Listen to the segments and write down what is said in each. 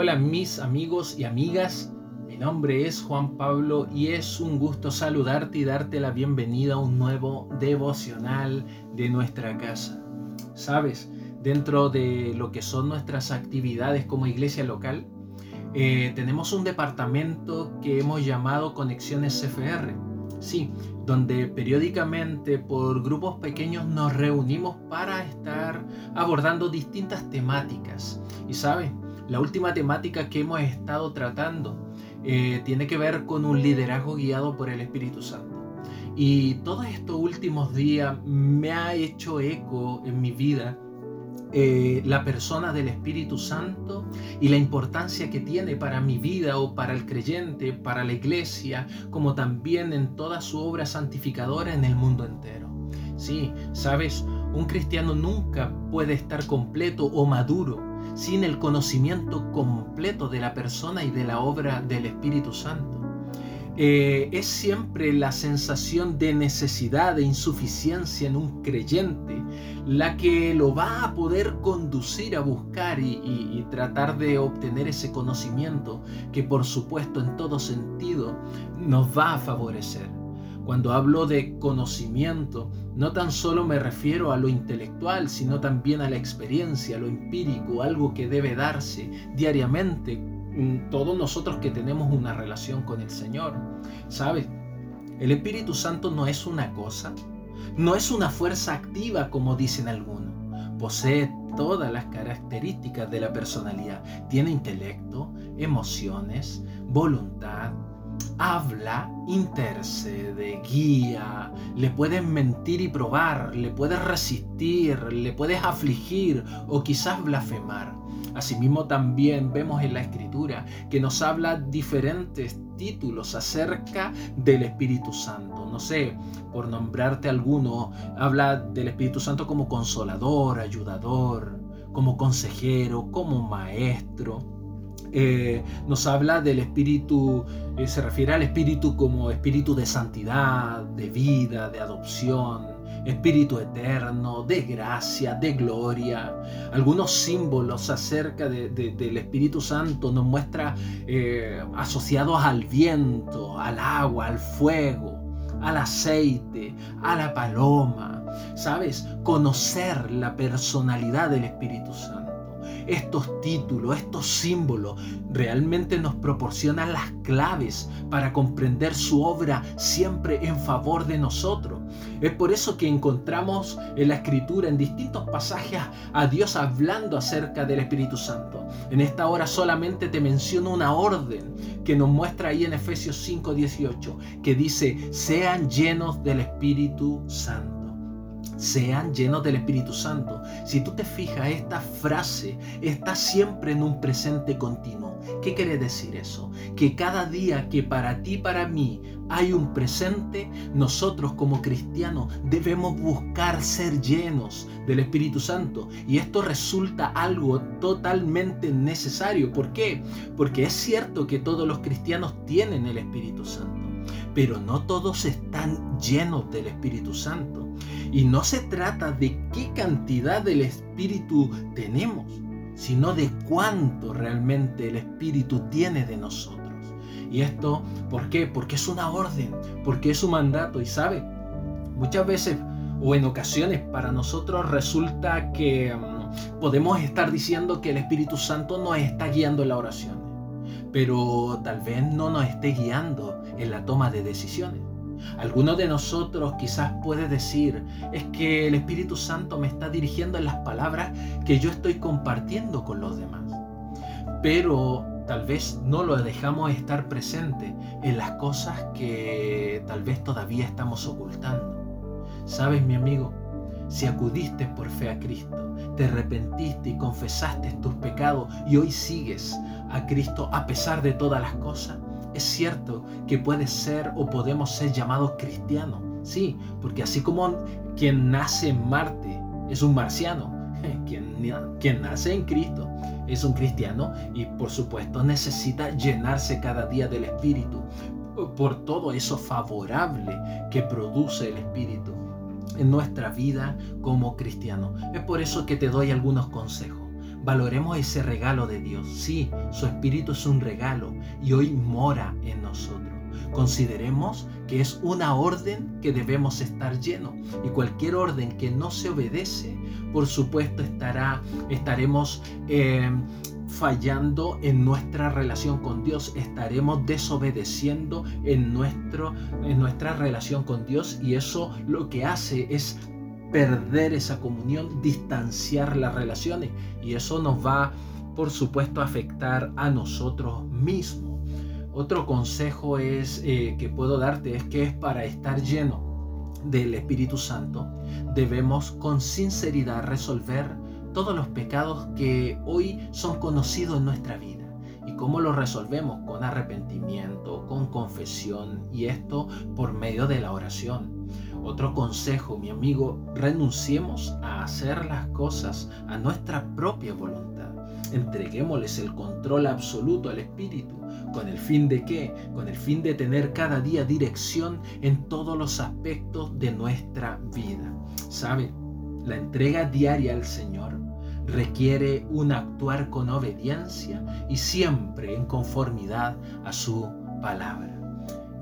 Hola mis amigos y amigas, mi nombre es Juan Pablo y es un gusto saludarte y darte la bienvenida a un nuevo devocional de nuestra casa. Sabes, dentro de lo que son nuestras actividades como iglesia local, eh, tenemos un departamento que hemos llamado Conexiones CFR. Sí, donde periódicamente por grupos pequeños nos reunimos para estar abordando distintas temáticas. Y sabes, la última temática que hemos estado tratando eh, tiene que ver con un liderazgo guiado por el Espíritu Santo. Y todos estos últimos días me ha hecho eco en mi vida eh, la persona del Espíritu Santo y la importancia que tiene para mi vida o para el creyente, para la iglesia, como también en toda su obra santificadora en el mundo entero. Sí, sabes, un cristiano nunca puede estar completo o maduro sin el conocimiento completo de la persona y de la obra del Espíritu Santo. Eh, es siempre la sensación de necesidad, de insuficiencia en un creyente la que lo va a poder conducir a buscar y tratar de obtener ese conocimiento que por supuesto en todo sentido nos va a favorecer. Cuando hablo de conocimiento, no tan solo me refiero a lo intelectual, sino también a la experiencia, a lo empírico, algo que debe darse diariamente todos nosotros que tenemos una relación con el Señor. ¿Sabes? El Espíritu Santo no es una cosa, no es una fuerza activa como dicen algunos. Posee todas las características de la personalidad. Tiene intelecto, emociones, voluntad, habla, intercede, guía, le puedes mentir y probar, le puedes resistir, le puedes afligir o quizás blasfemar. Asimismo también vemos en la escritura que nos habla diferentes títulos acerca del Espíritu Santo. No sé, por nombrarte alguno, habla del Espíritu Santo como consolador, ayudador, como consejero, como maestro eh, nos habla del espíritu, eh, se refiere al espíritu como espíritu de santidad, de vida, de adopción, espíritu eterno, de gracia, de gloria. Algunos símbolos acerca del Espíritu Santo nos muestra eh, asociados al viento, al agua, al fuego al aceite, a la paloma. ¿Sabes? Conocer la personalidad del Espíritu Santo estos títulos, estos símbolos, realmente nos proporcionan las claves para comprender su obra siempre en favor de nosotros. Es por eso que encontramos en la escritura, en distintos pasajes, a Dios hablando acerca del Espíritu Santo. En esta hora solamente te menciono una orden que nos muestra ahí en Efesios 5:18, que dice, sean llenos del Espíritu Santo sean llenos del Espíritu Santo. Si tú te fijas, esta frase está siempre en un presente continuo. ¿Qué quiere decir eso? Que cada día que para ti, para mí, hay un presente, nosotros como cristianos debemos buscar ser llenos del Espíritu Santo. Y esto resulta algo totalmente necesario. ¿Por qué? Porque es cierto que todos los cristianos tienen el Espíritu Santo, pero no todos están llenos del Espíritu Santo. Y no se trata de qué cantidad del Espíritu tenemos, sino de cuánto realmente el Espíritu tiene de nosotros. Y esto, ¿por qué? Porque es una orden, porque es un mandato. Y sabe, muchas veces o en ocasiones para nosotros resulta que mm, podemos estar diciendo que el Espíritu Santo nos está guiando en la oración, pero tal vez no nos esté guiando en la toma de decisiones. Alguno de nosotros quizás puede decir, es que el Espíritu Santo me está dirigiendo en las palabras que yo estoy compartiendo con los demás. Pero tal vez no lo dejamos estar presente en las cosas que tal vez todavía estamos ocultando. ¿Sabes, mi amigo? Si acudiste por fe a Cristo, te arrepentiste y confesaste tus pecados y hoy sigues a Cristo a pesar de todas las cosas, es cierto que puede ser o podemos ser llamados cristianos, sí, porque así como quien nace en Marte es un marciano, quien, quien nace en Cristo es un cristiano y por supuesto necesita llenarse cada día del Espíritu por todo eso favorable que produce el Espíritu en nuestra vida como cristiano. Es por eso que te doy algunos consejos Valoremos ese regalo de Dios. Sí, su Espíritu es un regalo y hoy mora en nosotros. Consideremos que es una orden que debemos estar llenos y cualquier orden que no se obedece, por supuesto estará, estaremos eh, fallando en nuestra relación con Dios, estaremos desobedeciendo en, nuestro, en nuestra relación con Dios y eso lo que hace es perder esa comunión, distanciar las relaciones y eso nos va, por supuesto, a afectar a nosotros mismos. Otro consejo es eh, que puedo darte es que es para estar lleno del Espíritu Santo debemos con sinceridad resolver todos los pecados que hoy son conocidos en nuestra vida. ¿Y cómo los resolvemos? Con arrepentimiento, con confesión y esto por medio de la oración. Otro consejo, mi amigo, renunciemos a hacer las cosas a nuestra propia voluntad. Entreguémosles el control absoluto al Espíritu. ¿Con el fin de qué? Con el fin de tener cada día dirección en todos los aspectos de nuestra vida. ¿Sabe? La entrega diaria al Señor requiere un actuar con obediencia y siempre en conformidad a su palabra.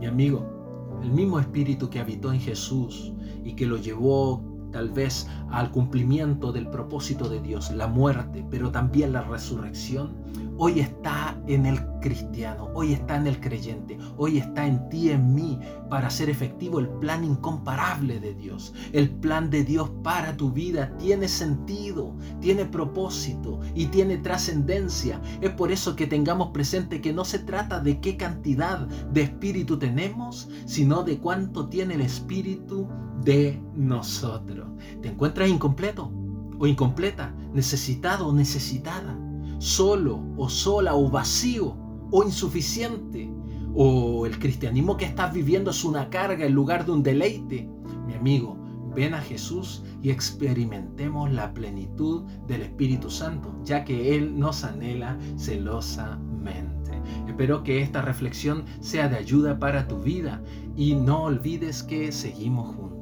Mi amigo, el mismo espíritu que habitó en Jesús y que lo llevó tal vez al cumplimiento del propósito de Dios, la muerte, pero también la resurrección, hoy está en el cristiano, hoy está en el creyente, hoy está en ti, en mí, para hacer efectivo el plan incomparable de Dios. El plan de Dios para tu vida tiene sentido, tiene propósito y tiene trascendencia. Es por eso que tengamos presente que no se trata de qué cantidad de espíritu tenemos, sino de cuánto tiene el espíritu de nosotros. ¿Te encuentras incompleto o incompleta, necesitado o necesitada? Solo o sola o vacío o insuficiente o el cristianismo que estás viviendo es una carga en lugar de un deleite. Mi amigo, ven a Jesús y experimentemos la plenitud del Espíritu Santo, ya que Él nos anhela celosamente. Espero que esta reflexión sea de ayuda para tu vida y no olvides que seguimos juntos.